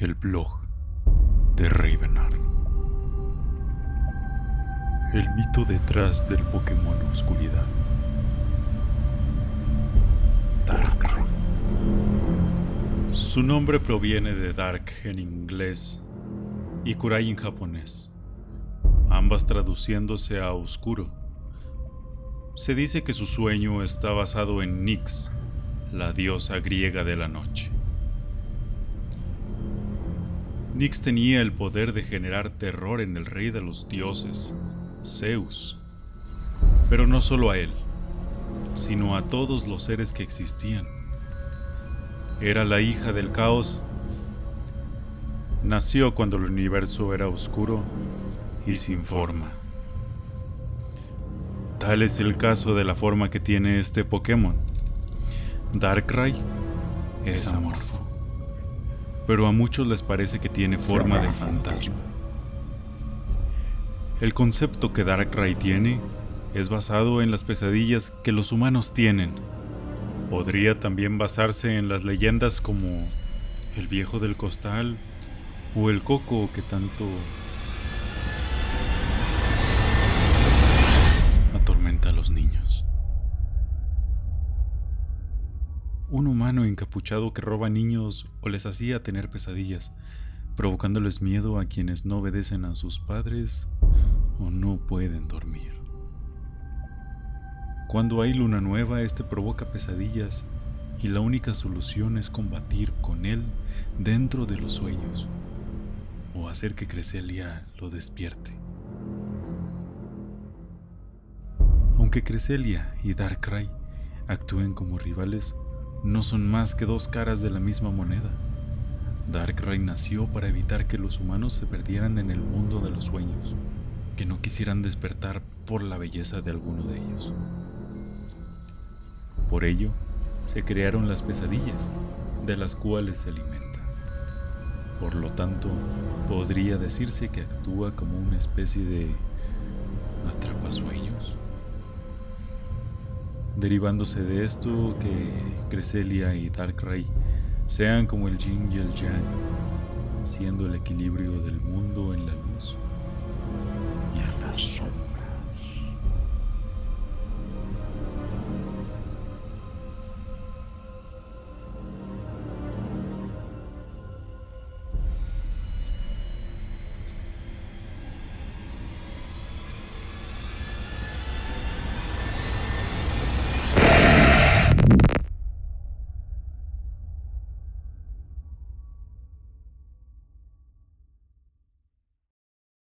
El blog de Ravenard. El mito detrás del Pokémon Oscuridad. Darkrai. Su nombre proviene de Dark en inglés y Kurai en japonés, ambas traduciéndose a oscuro. Se dice que su sueño está basado en Nyx, la diosa griega de la noche. Nyx tenía el poder de generar terror en el rey de los dioses, Zeus, pero no solo a él, sino a todos los seres que existían. Era la hija del caos. Nació cuando el universo era oscuro y sin forma. Tal es el caso de la forma que tiene este Pokémon. Darkrai es amorfo, pero a muchos les parece que tiene forma de fantasma. El concepto que Darkrai tiene es basado en las pesadillas que los humanos tienen. Podría también basarse en las leyendas como el viejo del costal o el coco que tanto Un humano encapuchado que roba niños o les hacía tener pesadillas, provocándoles miedo a quienes no obedecen a sus padres o no pueden dormir. Cuando hay luna nueva, este provoca pesadillas y la única solución es combatir con él dentro de los sueños o hacer que Creselia lo despierte. Aunque Creselia y Darkrai actúen como rivales, no son más que dos caras de la misma moneda. Darkrai nació para evitar que los humanos se perdieran en el mundo de los sueños, que no quisieran despertar por la belleza de alguno de ellos. Por ello, se crearon las pesadillas, de las cuales se alimenta. Por lo tanto, podría decirse que actúa como una especie de atrapasueños derivándose de esto que Creselia y Darkrai sean como el yin y el yang, siendo el equilibrio del mundo en la luz